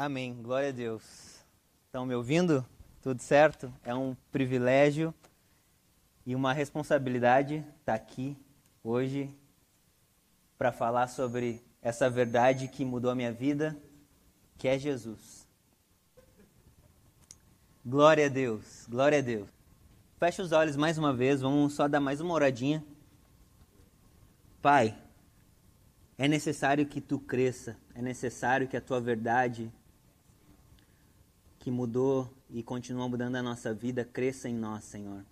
Amém. Glória a Deus. Estão me ouvindo? Tudo certo? É um privilégio e uma responsabilidade estar aqui hoje para falar sobre essa verdade que mudou a minha vida, que é Jesus. Glória a Deus. Glória a Deus. Feche os olhos mais uma vez, vamos só dar mais uma oradinha. Pai, é necessário que tu cresça, é necessário que a tua verdade que mudou e continua mudando a nossa vida, cresça em nós, Senhor.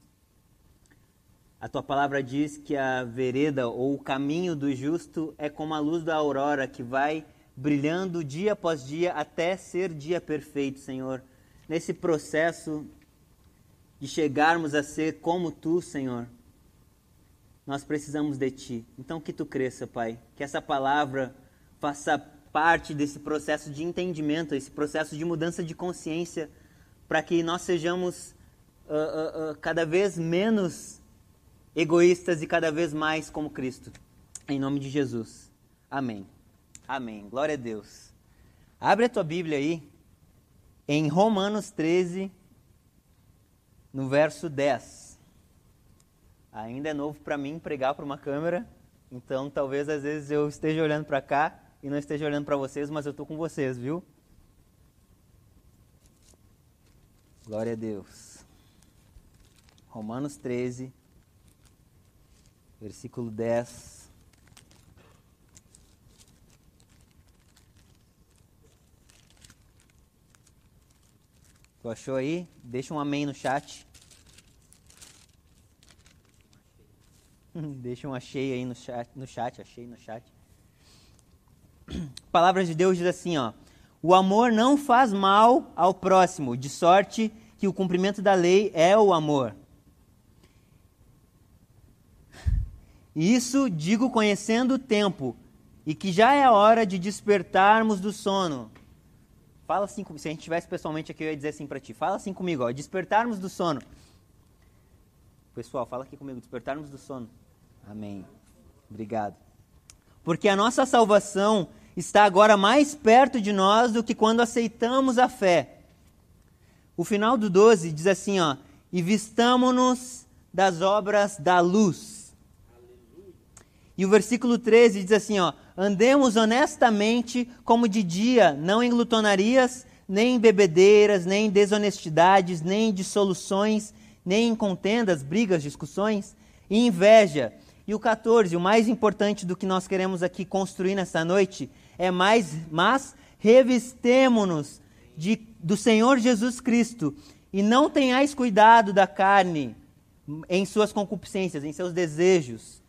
A tua palavra diz que a vereda ou o caminho do justo é como a luz da aurora que vai brilhando dia após dia até ser dia perfeito, Senhor. Nesse processo de chegarmos a ser como tu, Senhor, nós precisamos de ti. Então que tu cresça, Pai. Que essa palavra faça parte desse processo de entendimento, esse processo de mudança de consciência, para que nós sejamos uh, uh, uh, cada vez menos egoístas e cada vez mais como Cristo. Em nome de Jesus. Amém. Amém. Glória a Deus. Abre a tua Bíblia aí, em Romanos 13, no verso 10. Ainda é novo para mim pregar para uma câmera, então talvez às vezes eu esteja olhando para cá e não esteja olhando para vocês, mas eu estou com vocês, viu? Glória a Deus. Romanos 13, versículo 10. Tu achou aí? Deixa um amém no chat. Deixa um achei aí no chat, no chat, achei no chat. A palavra de Deus diz assim, ó: O amor não faz mal ao próximo, de sorte que o cumprimento da lei é o amor. Isso digo conhecendo o tempo, e que já é a hora de despertarmos do sono. Fala assim, se a gente estivesse pessoalmente aqui, eu ia dizer assim para ti. Fala assim comigo, ó, despertarmos do sono. Pessoal, fala aqui comigo, despertarmos do sono. Amém. Obrigado. Porque a nossa salvação está agora mais perto de nós do que quando aceitamos a fé. O final do 12 diz assim, ó: "E vistamo-nos das obras da luz". Aleluia. E o versículo 13 diz assim, ó: "Andemos honestamente como de dia, não em glutonarias, nem em bebedeiras, nem em desonestidades, nem em dissoluções, nem em contendas, brigas, discussões e inveja". E o 14, o mais importante do que nós queremos aqui construir nessa noite, é mais, mas revistemo-nos do Senhor Jesus Cristo e não tenhais cuidado da carne em suas concupiscências, em seus desejos.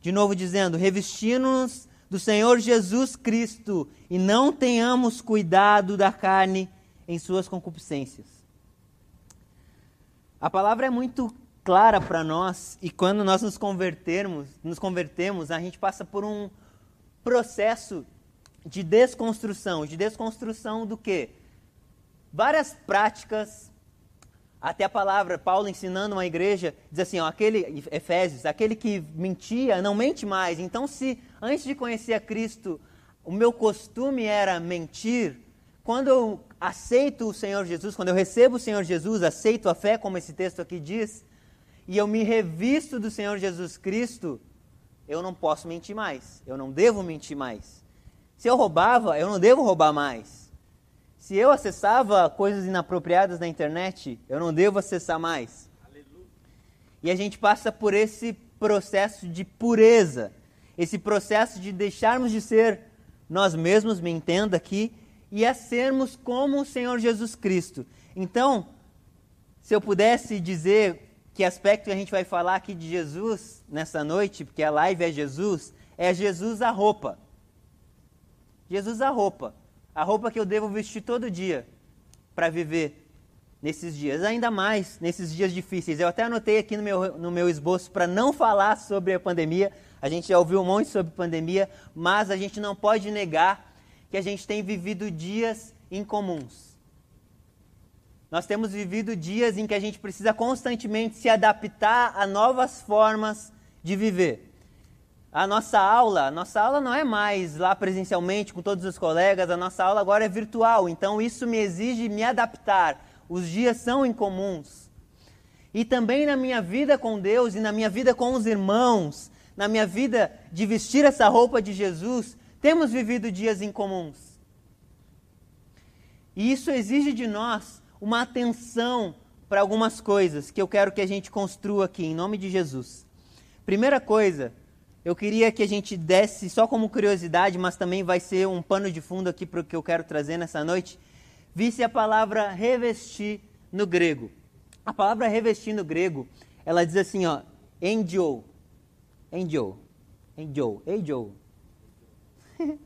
De novo dizendo, revestindo-nos do Senhor Jesus Cristo e não tenhamos cuidado da carne em suas concupiscências. A palavra é muito clara para nós e quando nós nos convertermos, nos convertemos, a gente passa por um processo de desconstrução. De desconstrução do quê? Várias práticas, até a palavra, Paulo ensinando uma igreja, diz assim, ó, aquele, Efésios, aquele que mentia, não mente mais. Então, se antes de conhecer a Cristo, o meu costume era mentir, quando eu aceito o Senhor Jesus, quando eu recebo o Senhor Jesus, aceito a fé, como esse texto aqui diz, e eu me revisto do Senhor Jesus Cristo, eu não posso mentir mais, eu não devo mentir mais. Se eu roubava, eu não devo roubar mais. Se eu acessava coisas inapropriadas na internet, eu não devo acessar mais. Aleluia. E a gente passa por esse processo de pureza, esse processo de deixarmos de ser nós mesmos, me entenda aqui, e a sermos como o Senhor Jesus Cristo. Então, se eu pudesse dizer que aspecto a gente vai falar aqui de Jesus nessa noite, porque a live é Jesus, é Jesus a roupa. Jesus a roupa, a roupa que eu devo vestir todo dia para viver nesses dias, ainda mais nesses dias difíceis. Eu até anotei aqui no meu, no meu esboço para não falar sobre a pandemia. A gente já ouviu um monte sobre pandemia, mas a gente não pode negar que a gente tem vivido dias incomuns. Nós temos vivido dias em que a gente precisa constantemente se adaptar a novas formas de viver. A nossa aula, a nossa aula não é mais lá presencialmente com todos os colegas, a nossa aula agora é virtual, então isso me exige me adaptar. Os dias são incomuns. E também na minha vida com Deus e na minha vida com os irmãos, na minha vida de vestir essa roupa de Jesus, temos vivido dias incomuns. E isso exige de nós uma atenção para algumas coisas que eu quero que a gente construa aqui, em nome de Jesus. Primeira coisa, eu queria que a gente desse, só como curiosidade, mas também vai ser um pano de fundo aqui para o que eu quero trazer nessa noite, visse a palavra revestir no grego. A palavra revestir no grego, ela diz assim, ó, endio, endio, endio, endio.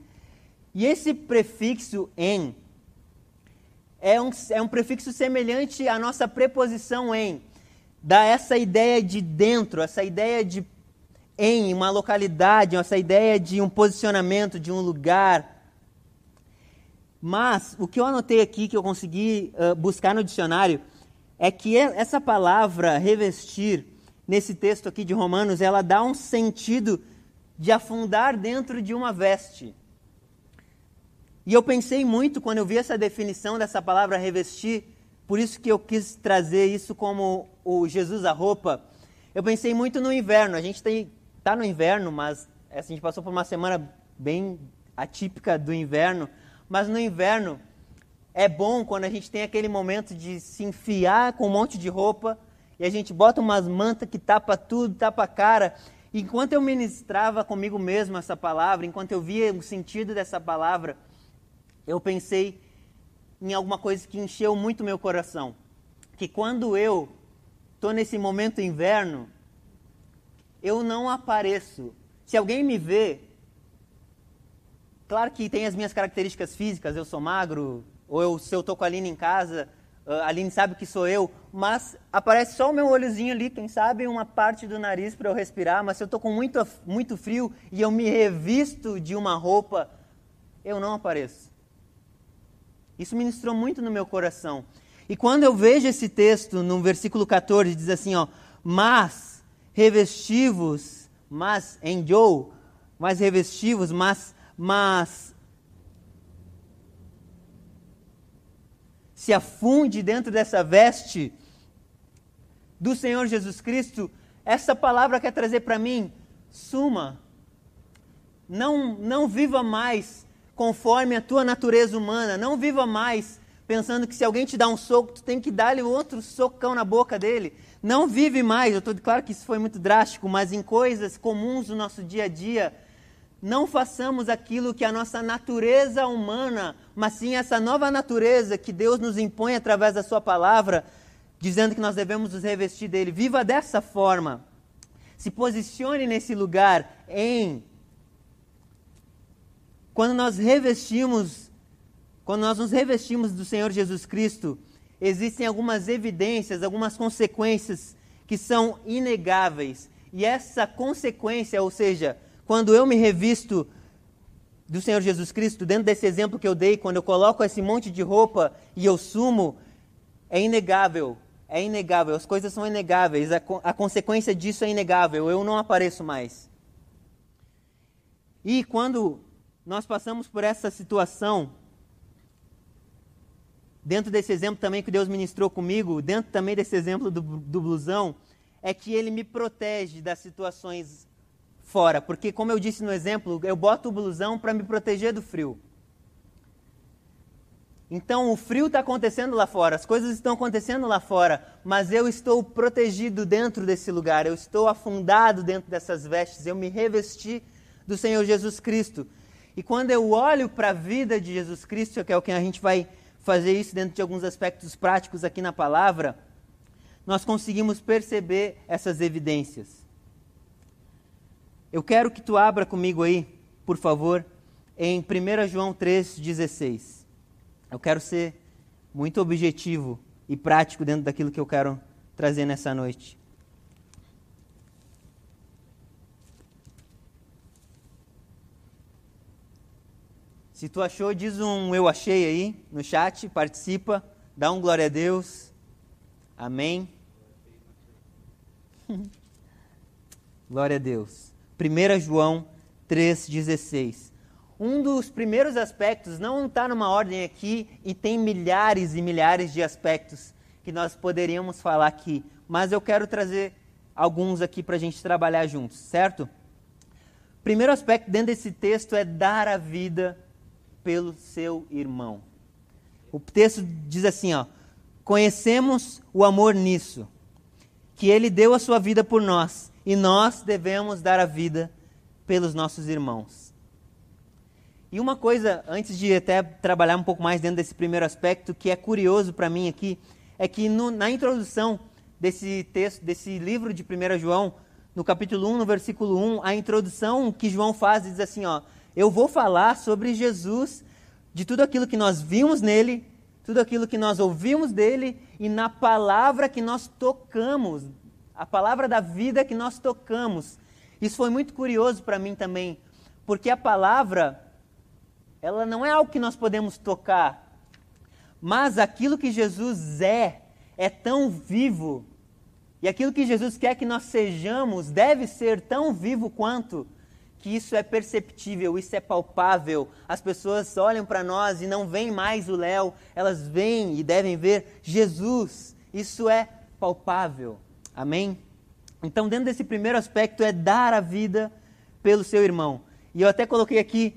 e esse prefixo en é um, é um prefixo semelhante à nossa preposição em, dá essa ideia de dentro, essa ideia de em uma localidade, essa ideia de um posicionamento, de um lugar. Mas o que eu anotei aqui, que eu consegui uh, buscar no dicionário, é que essa palavra revestir, nesse texto aqui de Romanos, ela dá um sentido de afundar dentro de uma veste. E eu pensei muito quando eu vi essa definição dessa palavra revestir, por isso que eu quis trazer isso como o Jesus a roupa. Eu pensei muito no inverno. A gente tem está no inverno, mas assim, a gente passou por uma semana bem atípica do inverno. Mas no inverno é bom quando a gente tem aquele momento de se enfiar com um monte de roupa e a gente bota umas mantas que tapa tudo, tapa a cara. Enquanto eu ministrava comigo mesmo essa palavra, enquanto eu via o sentido dessa palavra, eu pensei em alguma coisa que encheu muito meu coração. Que quando eu estou nesse momento inverno, eu não apareço. Se alguém me vê, claro que tem as minhas características físicas, eu sou magro, ou eu, se eu estou com a Aline em casa, a Aline sabe que sou eu, mas aparece só o meu olhozinho ali, quem sabe uma parte do nariz para eu respirar, mas se eu estou com muito, muito frio e eu me revisto de uma roupa, eu não apareço. Isso ministrou muito no meu coração. E quando eu vejo esse texto no versículo 14, diz assim, ó, mas revestivos, mas em Joe, mas revestivos, mas, mas se afunde dentro dessa veste do Senhor Jesus Cristo, essa palavra quer trazer para mim, suma. Não, não viva mais conforme a tua natureza humana, não viva mais pensando que se alguém te dá um soco, tu tem que dar-lhe outro socão na boca dele não vive mais, eu estou claro que isso foi muito drástico, mas em coisas comuns do nosso dia a dia, não façamos aquilo que a nossa natureza humana, mas sim essa nova natureza que Deus nos impõe através da Sua palavra, dizendo que nós devemos nos revestir dele. Viva dessa forma. Se posicione nesse lugar em. Quando nós revestimos, quando nós nos revestimos do Senhor Jesus Cristo, existem algumas evidências, algumas consequências que são inegáveis. E essa consequência, ou seja, quando eu me revisto do Senhor Jesus Cristo, dentro desse exemplo que eu dei, quando eu coloco esse monte de roupa e eu sumo, é inegável. É inegável, as coisas são inegáveis, a, a consequência disso é inegável, eu não apareço mais. E quando nós passamos por essa situação, dentro desse exemplo também que Deus ministrou comigo, dentro também desse exemplo do, do blusão, é que ele me protege das situações fora. Porque, como eu disse no exemplo, eu boto o blusão para me proteger do frio. Então, o frio está acontecendo lá fora, as coisas estão acontecendo lá fora, mas eu estou protegido dentro desse lugar, eu estou afundado dentro dessas vestes, eu me revesti do Senhor Jesus Cristo. E quando eu olho para a vida de Jesus Cristo, que é o que a gente vai fazer isso dentro de alguns aspectos práticos aqui na palavra, nós conseguimos perceber essas evidências. Eu quero que tu abra comigo aí, por favor, em 1 João 3,16. Eu quero ser muito objetivo e prático dentro daquilo que eu quero trazer nessa noite. Se tu achou, diz um eu achei aí no chat, participa, dá um glória a Deus. Amém. glória a Deus. 1 João 3,16. Um dos primeiros aspectos não está numa ordem aqui e tem milhares e milhares de aspectos que nós poderíamos falar aqui, mas eu quero trazer alguns aqui para a gente trabalhar juntos, certo? Primeiro aspecto dentro desse texto é dar a vida pelo seu irmão. O texto diz assim, ó: Conhecemos o amor nisso, que ele deu a sua vida por nós, e nós devemos dar a vida pelos nossos irmãos. E uma coisa, antes de até trabalhar um pouco mais dentro desse primeiro aspecto, que é curioso para mim aqui, é que no, na introdução desse texto, desse livro de 1 João, no capítulo 1, no versículo 1, a introdução que João faz diz assim, ó: Eu vou falar sobre Jesus, de tudo aquilo que nós vimos nele, tudo aquilo que nós ouvimos dele e na palavra que nós tocamos, a palavra da vida que nós tocamos. Isso foi muito curioso para mim também, porque a palavra ela não é algo que nós podemos tocar, mas aquilo que Jesus é, é tão vivo. E aquilo que Jesus quer que nós sejamos deve ser tão vivo quanto que isso é perceptível, isso é palpável. As pessoas olham para nós e não veem mais o Léo, elas veem e devem ver Jesus. Isso é palpável. Amém? Então, dentro desse primeiro aspecto, é dar a vida pelo seu irmão. E eu até coloquei aqui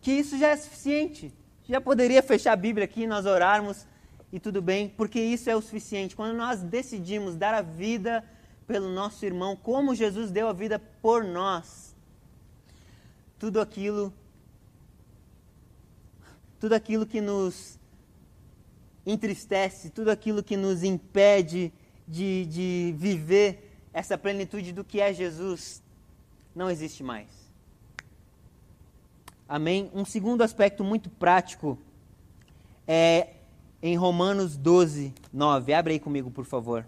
que isso já é suficiente. Já poderia fechar a Bíblia aqui, nós orarmos e tudo bem, porque isso é o suficiente. Quando nós decidimos dar a vida pelo nosso irmão, como Jesus deu a vida por nós, tudo aquilo tudo aquilo que nos entristece, tudo aquilo que nos impede de, de viver essa plenitude do que é Jesus, não existe mais. Amém? Um segundo aspecto muito prático é em Romanos 12, 9. Abre aí comigo, por favor.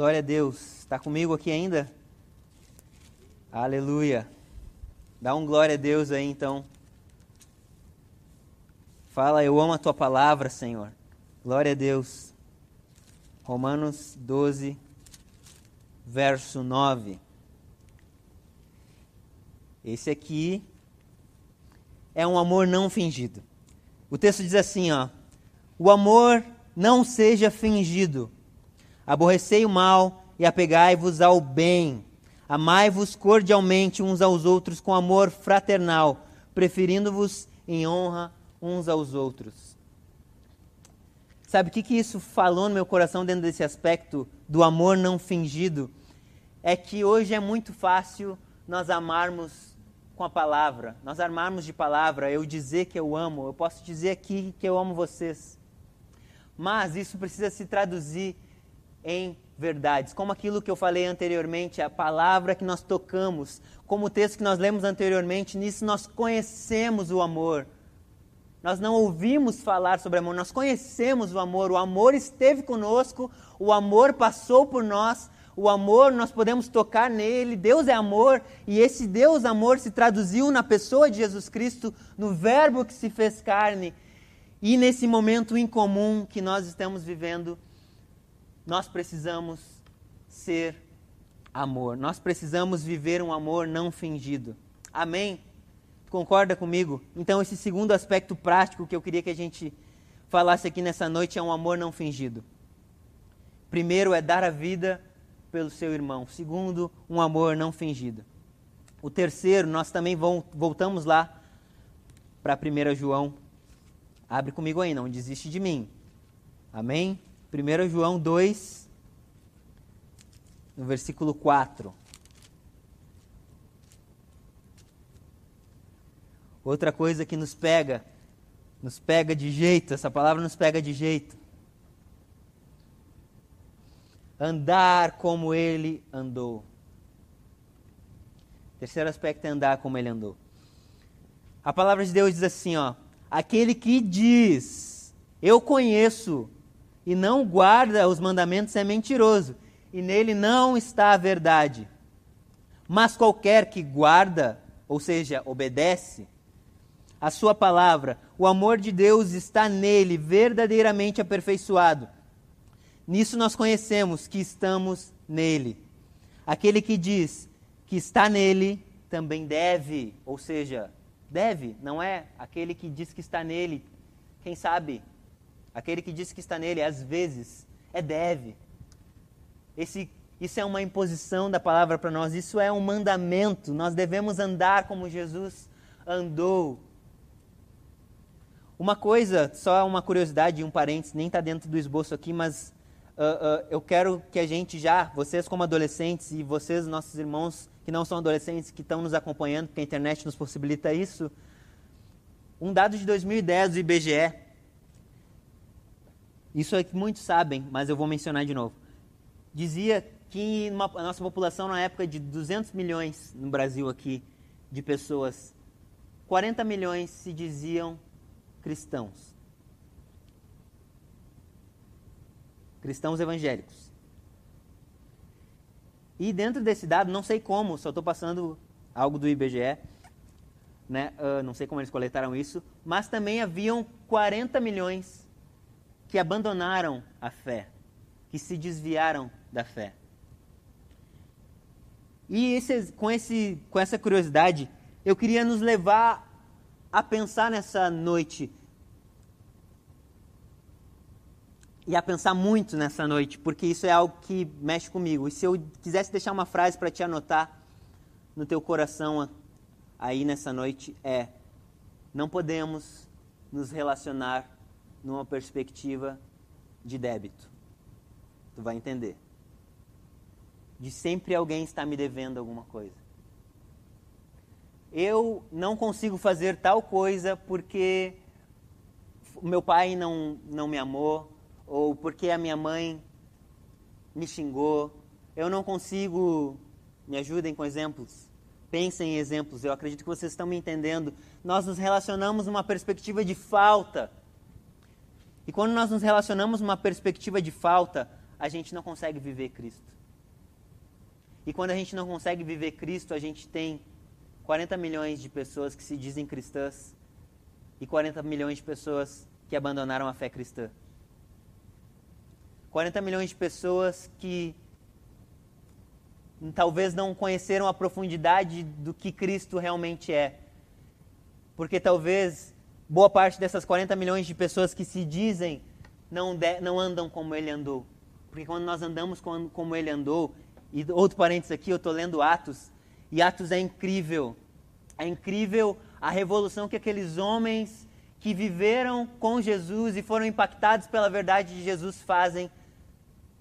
Glória a Deus. Está comigo aqui ainda? Aleluia. Dá um glória a Deus aí então. Fala, eu amo a tua palavra, Senhor. Glória a Deus. Romanos 12, verso 9. Esse aqui é um amor não fingido. O texto diz assim, ó: O amor não seja fingido. Aborrecei o mal e apegai-vos ao bem. Amai-vos cordialmente uns aos outros com amor fraternal, preferindo-vos em honra uns aos outros. Sabe o que, que isso falou no meu coração dentro desse aspecto do amor não fingido? É que hoje é muito fácil nós amarmos com a palavra, nós armarmos de palavra, eu dizer que eu amo, eu posso dizer aqui que eu amo vocês. Mas isso precisa se traduzir em verdades, como aquilo que eu falei anteriormente, a palavra que nós tocamos, como o texto que nós lemos anteriormente, nisso nós conhecemos o amor. Nós não ouvimos falar sobre amor, nós conhecemos o amor, o amor esteve conosco, o amor passou por nós, o amor, nós podemos tocar nele. Deus é amor e esse Deus amor se traduziu na pessoa de Jesus Cristo, no Verbo que se fez carne. E nesse momento incomum que nós estamos vivendo, nós precisamos ser amor. Nós precisamos viver um amor não fingido. Amém? Concorda comigo? Então, esse segundo aspecto prático que eu queria que a gente falasse aqui nessa noite é um amor não fingido. Primeiro é dar a vida pelo seu irmão. Segundo, um amor não fingido. O terceiro, nós também voltamos lá para 1 João. Abre comigo aí, não desiste de mim. Amém? 1 João 2, no versículo 4. Outra coisa que nos pega, nos pega de jeito, essa palavra nos pega de jeito andar como ele andou. Terceiro aspecto é andar como ele andou. A palavra de Deus diz assim, ó: aquele que diz, eu conheço, e não guarda os mandamentos é mentiroso, e nele não está a verdade. Mas qualquer que guarda, ou seja, obedece, a sua palavra, o amor de Deus está nele verdadeiramente aperfeiçoado. Nisso nós conhecemos que estamos nele. Aquele que diz que está nele também deve, ou seja, deve, não é aquele que diz que está nele, quem sabe? Aquele que diz que está nele, às vezes, é deve. Esse, isso é uma imposição da palavra para nós, isso é um mandamento. Nós devemos andar como Jesus andou. Uma coisa, só uma curiosidade, um parênteses, nem está dentro do esboço aqui, mas uh, uh, eu quero que a gente já, vocês como adolescentes e vocês, nossos irmãos que não são adolescentes, que estão nos acompanhando, porque a internet nos possibilita isso, um dado de 2010 do IBGE, isso é que muitos sabem, mas eu vou mencionar de novo, dizia que uma, a nossa população na época de 200 milhões no Brasil aqui de pessoas, 40 milhões se diziam cristãos. cristãos evangélicos. E dentro desse dado, não sei como, só estou passando algo do IBGE, né? Uh, não sei como eles coletaram isso, mas também haviam 40 milhões que abandonaram a fé, que se desviaram da fé. E esse, com, esse, com essa curiosidade, eu queria nos levar a pensar nessa noite e a pensar muito nessa noite, porque isso é algo que mexe comigo. E se eu quisesse deixar uma frase para te anotar no teu coração aí nessa noite é: não podemos nos relacionar numa perspectiva de débito. Tu vai entender. De sempre alguém está me devendo alguma coisa. Eu não consigo fazer tal coisa porque meu pai não, não me amou, ou porque a minha mãe me xingou. Eu não consigo. Me ajudem com exemplos. Pensem em exemplos, eu acredito que vocês estão me entendendo. Nós nos relacionamos numa perspectiva de falta. E quando nós nos relacionamos numa perspectiva de falta, a gente não consegue viver Cristo. E quando a gente não consegue viver Cristo, a gente tem 40 milhões de pessoas que se dizem cristãs e 40 milhões de pessoas que abandonaram a fé cristã. 40 milhões de pessoas que talvez não conheceram a profundidade do que Cristo realmente é. Porque talvez boa parte dessas 40 milhões de pessoas que se dizem não, de, não andam como ele andou. Porque quando nós andamos como, como ele andou, e outro parênteses aqui, eu estou lendo Atos, e Atos é incrível. É incrível a revolução que aqueles homens que viveram com Jesus e foram impactados pela verdade de Jesus fazem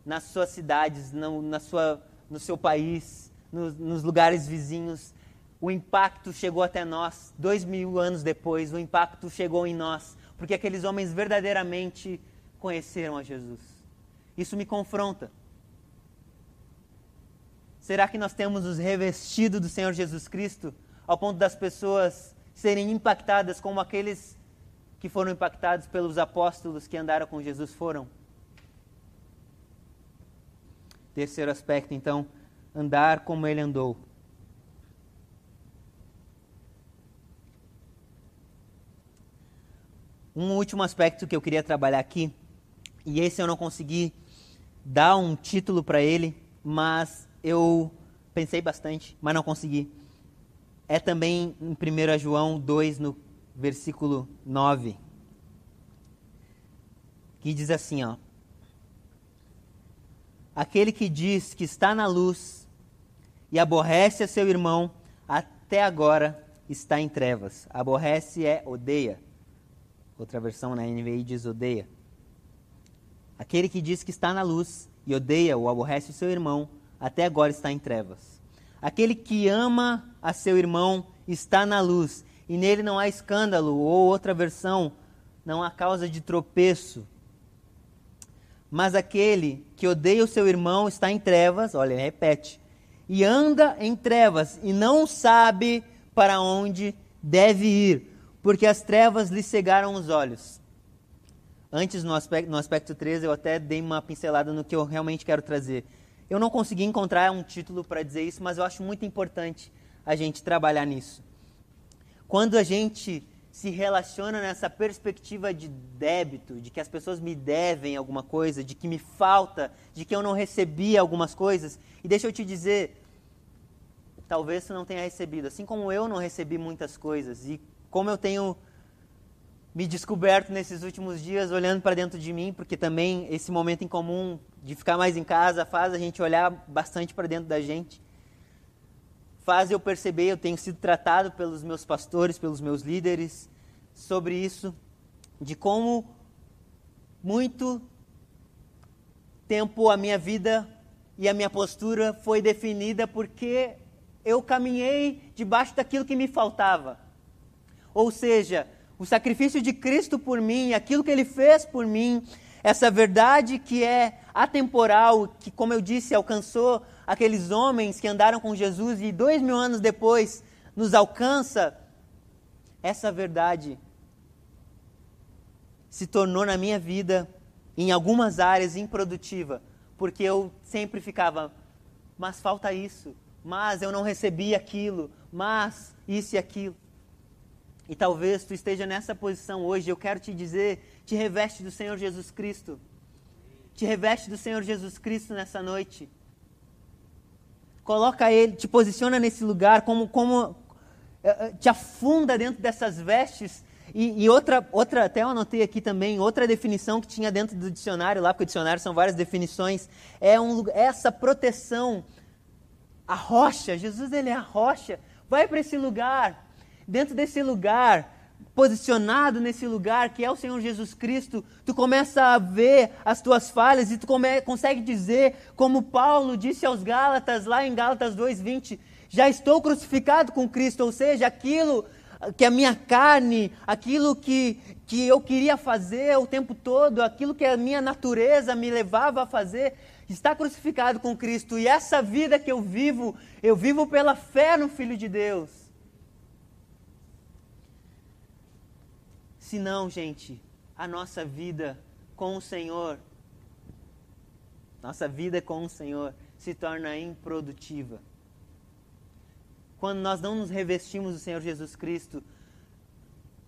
nas suas cidades, no, na sua, no seu país, no, nos lugares vizinhos. O impacto chegou até nós, dois mil anos depois, o impacto chegou em nós, porque aqueles homens verdadeiramente conheceram a Jesus. Isso me confronta. Será que nós temos nos revestido do Senhor Jesus Cristo ao ponto das pessoas serem impactadas como aqueles que foram impactados pelos apóstolos que andaram com Jesus foram? Terceiro aspecto, então, andar como ele andou. Um último aspecto que eu queria trabalhar aqui, e esse eu não consegui dar um título para ele, mas eu pensei bastante, mas não consegui. É também em 1 João 2, no versículo 9, que diz assim, ó: Aquele que diz que está na luz e aborrece a seu irmão, até agora está em trevas. Aborrece é odeia. Outra versão na NVI diz odeia. Aquele que diz que está na luz e odeia ou aborrece o seu irmão, até agora está em trevas. Aquele que ama a seu irmão está na luz, e nele não há escândalo, ou outra versão, não há causa de tropeço. Mas aquele que odeia o seu irmão está em trevas, olha, repete, e anda em trevas e não sabe para onde deve ir, porque as trevas lhe cegaram os olhos. Antes, no aspecto, no aspecto 13, eu até dei uma pincelada no que eu realmente quero trazer. Eu não consegui encontrar um título para dizer isso, mas eu acho muito importante a gente trabalhar nisso. Quando a gente se relaciona nessa perspectiva de débito, de que as pessoas me devem alguma coisa, de que me falta, de que eu não recebi algumas coisas. E deixa eu te dizer, talvez tu não tenha recebido, assim como eu não recebi muitas coisas e como eu tenho me descoberto nesses últimos dias olhando para dentro de mim, porque também esse momento em comum de ficar mais em casa faz a gente olhar bastante para dentro da gente. Faz eu perceber, eu tenho sido tratado pelos meus pastores, pelos meus líderes sobre isso, de como muito tempo a minha vida e a minha postura foi definida porque eu caminhei debaixo daquilo que me faltava. Ou seja, o sacrifício de Cristo por mim, aquilo que ele fez por mim, essa verdade que é atemporal, que, como eu disse, alcançou aqueles homens que andaram com Jesus e dois mil anos depois nos alcança, essa verdade se tornou na minha vida, em algumas áreas, improdutiva, porque eu sempre ficava, mas falta isso, mas eu não recebi aquilo, mas isso e aquilo. E talvez tu esteja nessa posição hoje, eu quero te dizer, te reveste do Senhor Jesus Cristo. Te reveste do Senhor Jesus Cristo nessa noite. Coloca ele, te posiciona nesse lugar como como eh, eh, te afunda dentro dessas vestes. E, e, outra, outra, até eu anotei aqui também, outra definição que tinha dentro do dicionário, lá porque o dicionário são várias definições, é um, essa proteção, a rocha, Jesus ele é a rocha, vai para esse lugar, dentro desse lugar, posicionado nesse lugar que é o Senhor Jesus Cristo, tu começa a ver as tuas falhas e tu consegue dizer, como Paulo disse aos Gálatas, lá em Gálatas 2,20, já estou crucificado com Cristo, ou seja, aquilo que a minha carne, aquilo que, que eu queria fazer o tempo todo, aquilo que a minha natureza me levava a fazer, está crucificado com Cristo. E essa vida que eu vivo, eu vivo pela fé no Filho de Deus. Se não, gente, a nossa vida com o Senhor, nossa vida com o Senhor se torna improdutiva. Quando nós não nos revestimos do Senhor Jesus Cristo,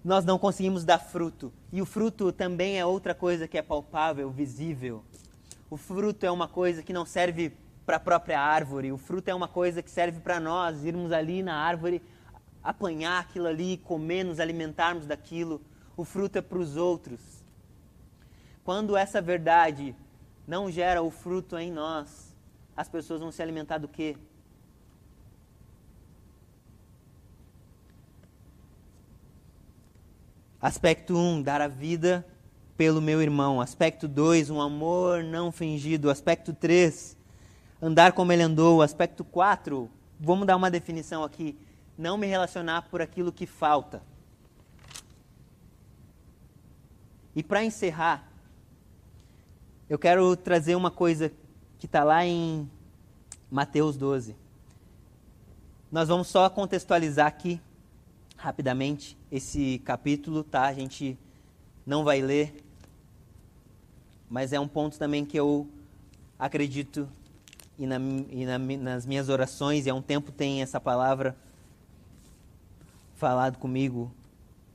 nós não conseguimos dar fruto. E o fruto também é outra coisa que é palpável, visível. O fruto é uma coisa que não serve para a própria árvore. O fruto é uma coisa que serve para nós irmos ali na árvore, apanhar aquilo ali, comer, nos alimentarmos daquilo. O fruto é para os outros. Quando essa verdade não gera o fruto em nós, as pessoas vão se alimentar do quê? Aspecto 1, um, dar a vida pelo meu irmão. Aspecto 2, um amor não fingido. Aspecto 3, andar como ele andou. Aspecto 4, vamos dar uma definição aqui. Não me relacionar por aquilo que falta. E para encerrar, eu quero trazer uma coisa que está lá em Mateus 12. Nós vamos só contextualizar aqui rapidamente esse capítulo, tá? A gente não vai ler, mas é um ponto também que eu acredito e, na, e na, nas minhas orações, e há um tempo tem essa palavra falado comigo,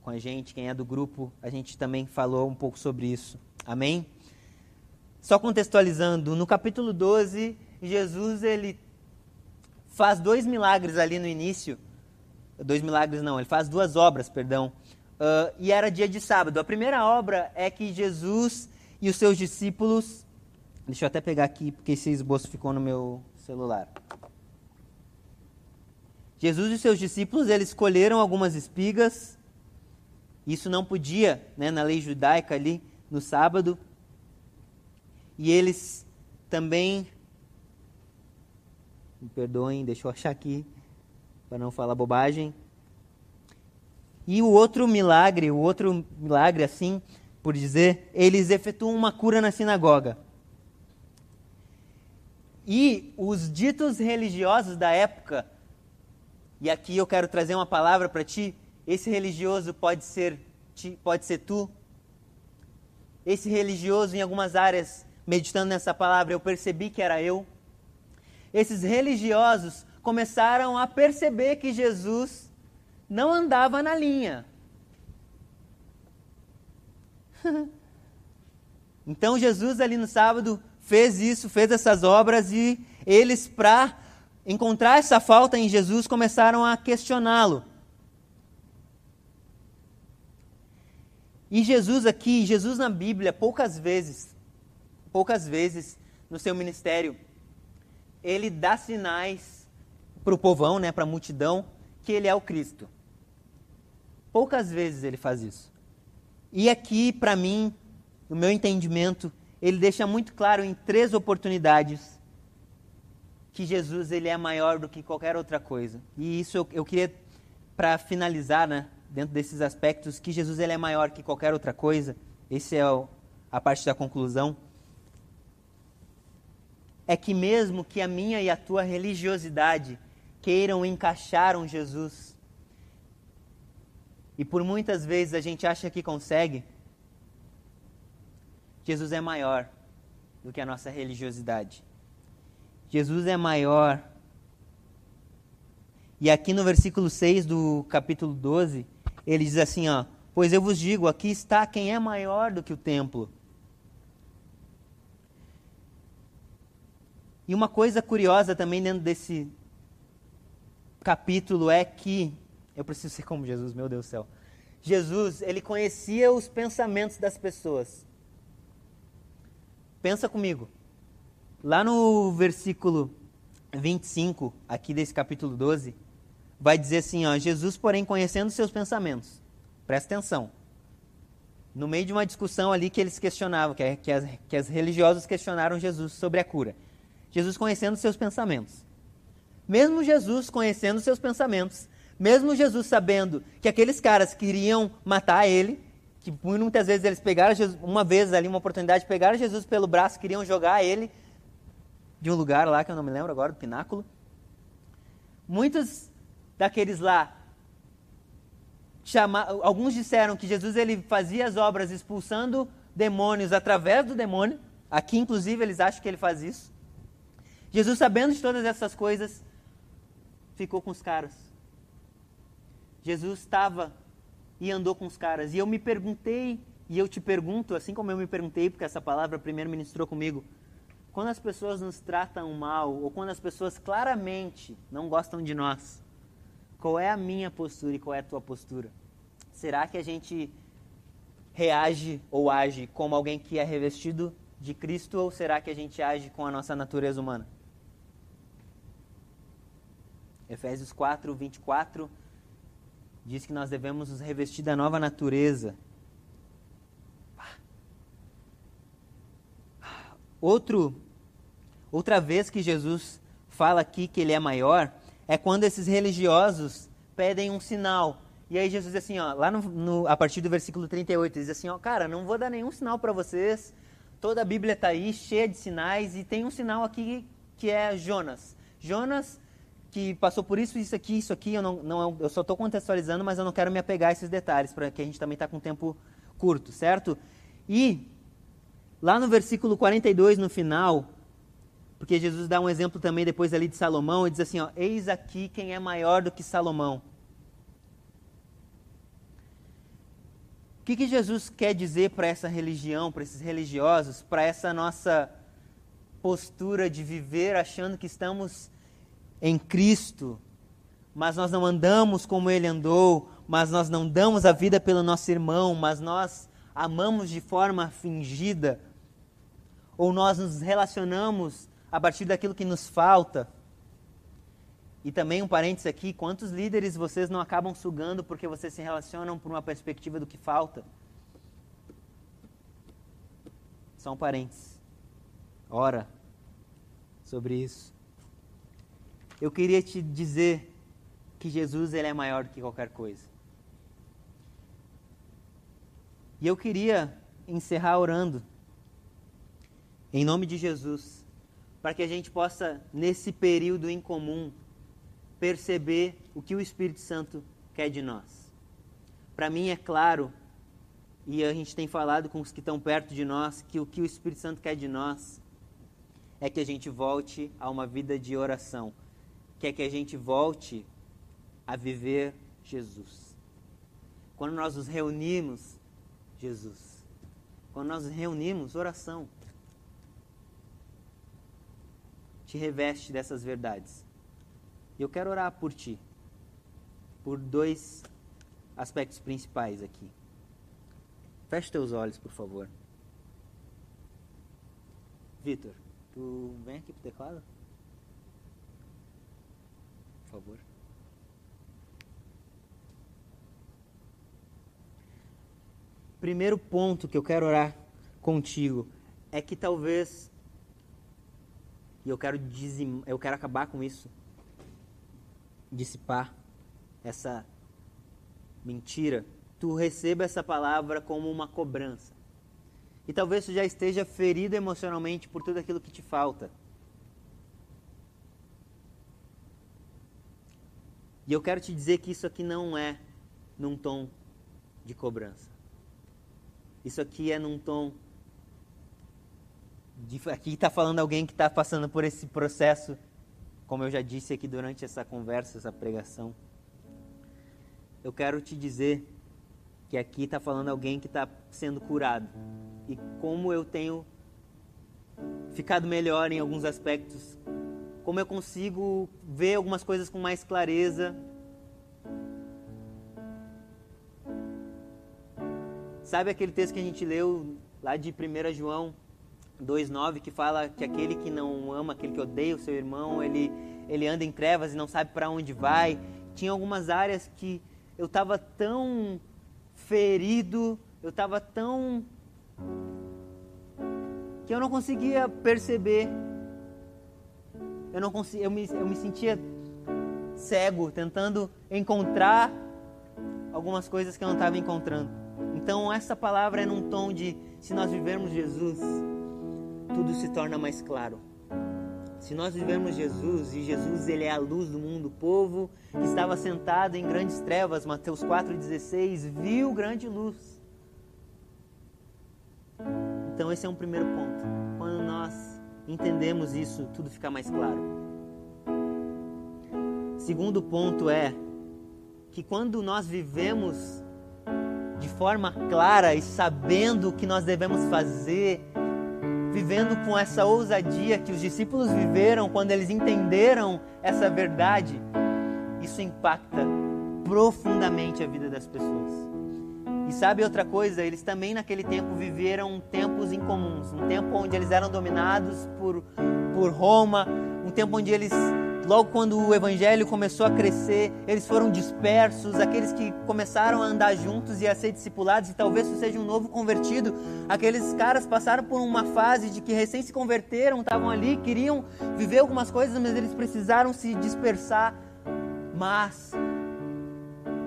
com a gente, quem é do grupo, a gente também falou um pouco sobre isso. Amém? Só contextualizando, no capítulo 12, Jesus ele faz dois milagres ali no início dois milagres não, ele faz duas obras, perdão. Uh, e era dia de sábado. A primeira obra é que Jesus e os seus discípulos. Deixa eu até pegar aqui, porque esse esboço ficou no meu celular. Jesus e seus discípulos, eles escolheram algumas espigas. Isso não podia, né, na lei judaica ali, no sábado. E eles também. Me perdoem, deixa eu achar aqui para não falar bobagem. E o outro milagre, o outro milagre, assim por dizer, eles efetuam uma cura na sinagoga. E os ditos religiosos da época, e aqui eu quero trazer uma palavra para ti, esse religioso pode ser, pode ser tu. Esse religioso, em algumas áreas, meditando nessa palavra, eu percebi que era eu. Esses religiosos começaram a perceber que Jesus não andava na linha. então Jesus ali no sábado fez isso, fez essas obras e eles, para encontrar essa falta em Jesus, começaram a questioná-lo. E Jesus aqui, Jesus na Bíblia, poucas vezes, poucas vezes no seu ministério, ele dá sinais para o povão, né, para a multidão, que ele é o Cristo. Poucas vezes ele faz isso. E aqui, para mim, no meu entendimento, ele deixa muito claro em três oportunidades que Jesus ele é maior do que qualquer outra coisa. E isso eu, eu queria, para finalizar, né, dentro desses aspectos, que Jesus ele é maior que qualquer outra coisa. Esse é o, a parte da conclusão é que mesmo que a minha e a tua religiosidade queiram encaixar um Jesus, e por muitas vezes a gente acha que consegue, Jesus é maior do que a nossa religiosidade. Jesus é maior. E aqui no versículo 6 do capítulo 12, ele diz assim, ó: "Pois eu vos digo, aqui está quem é maior do que o templo. E uma coisa curiosa também dentro desse capítulo é que eu preciso ser como Jesus, meu Deus do céu. Jesus, ele conhecia os pensamentos das pessoas. Pensa comigo. Lá no versículo 25, aqui desse capítulo 12, vai dizer assim, ó, Jesus, porém, conhecendo seus pensamentos. Presta atenção. No meio de uma discussão ali que eles questionavam, que, é, que, as, que as religiosos questionaram Jesus sobre a cura. Jesus conhecendo seus pensamentos. Mesmo Jesus conhecendo seus pensamentos, mesmo Jesus sabendo que aqueles caras queriam matar ele, que muitas vezes eles pegaram Jesus, uma vez ali, uma oportunidade, pegaram Jesus pelo braço, queriam jogar ele de um lugar lá que eu não me lembro agora, do pináculo. Muitos daqueles lá chama, alguns disseram que Jesus ele fazia as obras expulsando demônios através do demônio. Aqui, inclusive, eles acham que ele faz isso. Jesus, sabendo de todas essas coisas, ficou com os caras. Jesus estava e andou com os caras. E eu me perguntei, e eu te pergunto, assim como eu me perguntei, porque essa palavra primeiro ministrou comigo, quando as pessoas nos tratam mal, ou quando as pessoas claramente não gostam de nós, qual é a minha postura e qual é a tua postura? Será que a gente reage ou age como alguém que é revestido de Cristo, ou será que a gente age com a nossa natureza humana? Efésios 4, 24 diz que nós devemos nos revestir da nova natureza. Outro, outra vez que Jesus fala aqui que ele é maior é quando esses religiosos pedem um sinal. E aí Jesus diz assim, ó, lá no, no, a partir do versículo 38, diz assim, ó, cara, não vou dar nenhum sinal para vocês. Toda a Bíblia está aí, cheia de sinais, e tem um sinal aqui que é Jonas. Jonas que passou por isso, isso aqui, isso aqui, eu, não, não, eu só estou contextualizando, mas eu não quero me apegar a esses detalhes, porque a gente também está com tempo curto, certo? E lá no versículo 42, no final, porque Jesus dá um exemplo também depois ali de Salomão, e diz assim, ó, eis aqui quem é maior do que Salomão. O que, que Jesus quer dizer para essa religião, para esses religiosos, para essa nossa postura de viver achando que estamos em Cristo, mas nós não andamos como ele andou, mas nós não damos a vida pelo nosso irmão, mas nós amamos de forma fingida, ou nós nos relacionamos a partir daquilo que nos falta. E também um parênteses aqui, quantos líderes vocês não acabam sugando porque vocês se relacionam por uma perspectiva do que falta? Só um parênteses. Ora sobre isso eu queria te dizer que Jesus ele é maior do que qualquer coisa. E eu queria encerrar orando em nome de Jesus, para que a gente possa nesse período incomum perceber o que o Espírito Santo quer de nós. Para mim é claro, e a gente tem falado com os que estão perto de nós, que o que o Espírito Santo quer de nós é que a gente volte a uma vida de oração quer que a gente volte a viver Jesus. Quando nós nos reunimos, Jesus. quando nós nos reunimos, oração te reveste dessas verdades. E eu quero orar por ti, por dois aspectos principais aqui. Feche teus olhos, por favor. Vitor, tu vem aqui pro teclado? Por favor. Primeiro ponto que eu quero orar contigo é que talvez e eu quero dizim, eu quero acabar com isso. Dissipar essa mentira. Tu receba essa palavra como uma cobrança. E talvez tu já esteja ferido emocionalmente por tudo aquilo que te falta. E eu quero te dizer que isso aqui não é num tom de cobrança. Isso aqui é num tom aqui está falando alguém que está passando por esse processo, como eu já disse aqui durante essa conversa, essa pregação. Eu quero te dizer que aqui está falando alguém que está sendo curado. E como eu tenho ficado melhor em alguns aspectos, como eu consigo ver algumas coisas com mais clareza. Sabe aquele texto que a gente leu lá de 1 João 2:9 que fala que aquele que não ama, aquele que odeia o seu irmão, ele ele anda em trevas e não sabe para onde vai. Tinha algumas áreas que eu estava tão ferido, eu estava tão que eu não conseguia perceber. Eu não conseguia, eu me, eu me sentia cego, tentando encontrar algumas coisas que eu não estava encontrando. Então essa palavra é num tom de se nós vivermos Jesus, tudo se torna mais claro. Se nós vivemos Jesus e Jesus ele é a luz do mundo, o povo que estava sentado em grandes trevas, Mateus 4:16, viu grande luz. Então esse é um primeiro ponto. Quando nós entendemos isso, tudo fica mais claro. Segundo ponto é que quando nós vivemos de forma clara e sabendo o que nós devemos fazer, vivendo com essa ousadia que os discípulos viveram quando eles entenderam essa verdade, isso impacta profundamente a vida das pessoas. E sabe outra coisa? Eles também naquele tempo viveram tempos incomuns, um tempo onde eles eram dominados por, por Roma, um tempo onde eles Logo quando o evangelho começou a crescer, eles foram dispersos, aqueles que começaram a andar juntos e a ser discipulados, e talvez você seja um novo convertido, aqueles caras passaram por uma fase de que recém se converteram, estavam ali, queriam viver algumas coisas, mas eles precisaram se dispersar. Mas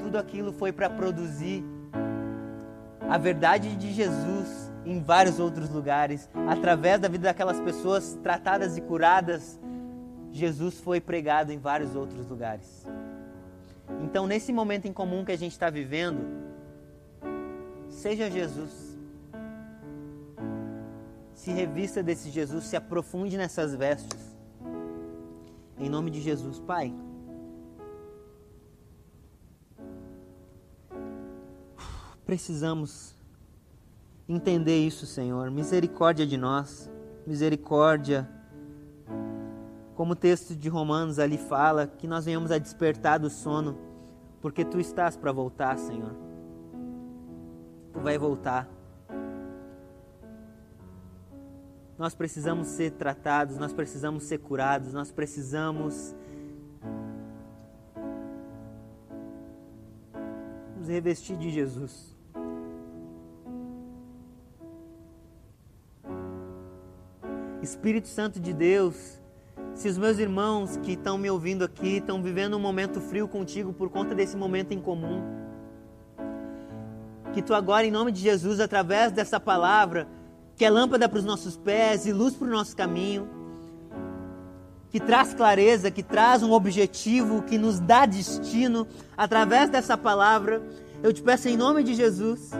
tudo aquilo foi para produzir a verdade de Jesus em vários outros lugares, através da vida daquelas pessoas tratadas e curadas Jesus foi pregado em vários outros lugares. Então, nesse momento em comum que a gente está vivendo, seja Jesus. Se revista desse Jesus, se aprofunde nessas vestes. Em nome de Jesus, Pai. Precisamos entender isso, Senhor. Misericórdia de nós. Misericórdia como o texto de Romanos ali fala, que nós venhamos a despertar do sono, porque tu estás para voltar, Senhor. Tu vai voltar. Nós precisamos ser tratados, nós precisamos ser curados, nós precisamos nos revestir de Jesus. Espírito Santo de Deus, se os meus irmãos que estão me ouvindo aqui estão vivendo um momento frio contigo por conta desse momento em comum, que tu agora, em nome de Jesus, através dessa palavra, que é lâmpada para os nossos pés e luz para o nosso caminho, que traz clareza, que traz um objetivo, que nos dá destino, através dessa palavra, eu te peço em nome de Jesus,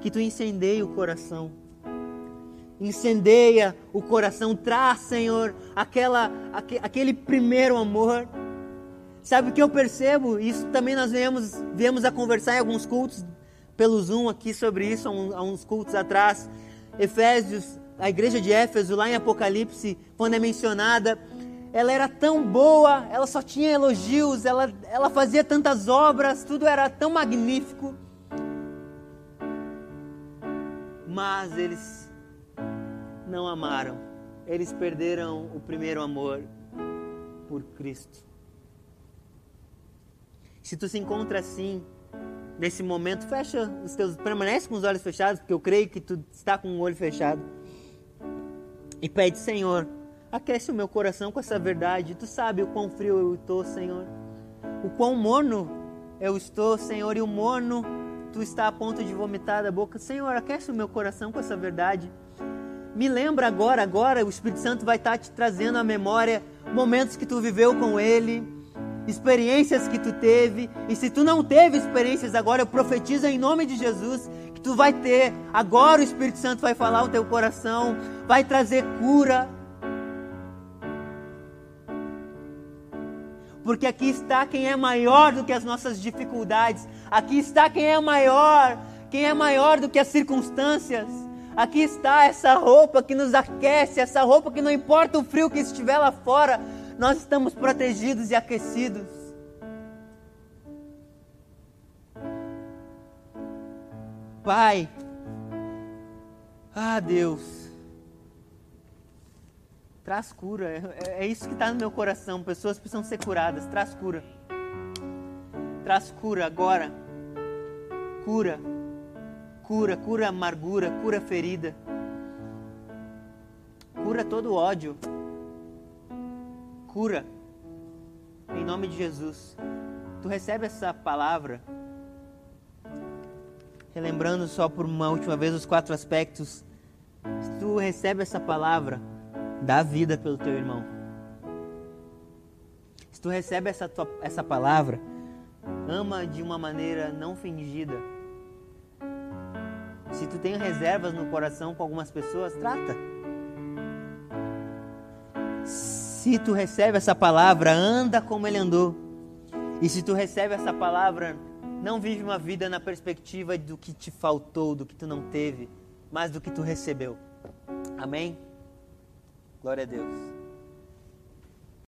que tu incendeie o coração incendeia o coração, traz, Senhor, aquela, aquele primeiro amor. Sabe o que eu percebo? Isso também nós viemos, viemos a conversar em alguns cultos pelo Zoom aqui sobre isso há uns cultos atrás. Efésios, a igreja de Éfeso, lá em Apocalipse, quando é mencionada, ela era tão boa, ela só tinha elogios, ela, ela fazia tantas obras, tudo era tão magnífico. Mas eles não amaram, eles perderam o primeiro amor por Cristo. Se tu se encontra assim, nesse momento, fecha os teus, permanece com os olhos fechados, porque eu creio que tu está com o olho fechado. E pede, Senhor, aquece o meu coração com essa verdade. Tu sabe o quão frio eu estou, Senhor. O quão morno eu estou, Senhor, e o morno tu está a ponto de vomitar da boca. Senhor, aquece o meu coração com essa verdade. Me lembra agora, agora o Espírito Santo vai estar te trazendo à memória momentos que tu viveu com Ele, experiências que tu teve. E se tu não teve experiências agora, eu profetizo em nome de Jesus que tu vai ter. Agora o Espírito Santo vai falar o teu coração, vai trazer cura. Porque aqui está quem é maior do que as nossas dificuldades. Aqui está quem é maior, quem é maior do que as circunstâncias. Aqui está essa roupa que nos aquece, essa roupa que não importa o frio que estiver lá fora, nós estamos protegidos e aquecidos. Pai, ah Deus, traz cura, é, é isso que está no meu coração. Pessoas precisam ser curadas, traz cura, traz cura agora, cura, cura, cura amargura, cura ferida, cura todo ódio cura. Em nome de Jesus. Tu recebe essa palavra. Relembrando só por uma última vez os quatro aspectos. Se tu recebe essa palavra, dá vida pelo teu irmão. Se tu recebe essa, tua, essa palavra, ama de uma maneira não fingida. Se tu tem reservas no coração com algumas pessoas, trata se tu recebe essa palavra, anda como ele andou. E se tu recebe essa palavra, não vive uma vida na perspectiva do que te faltou, do que tu não teve, mas do que tu recebeu. Amém? Glória a Deus.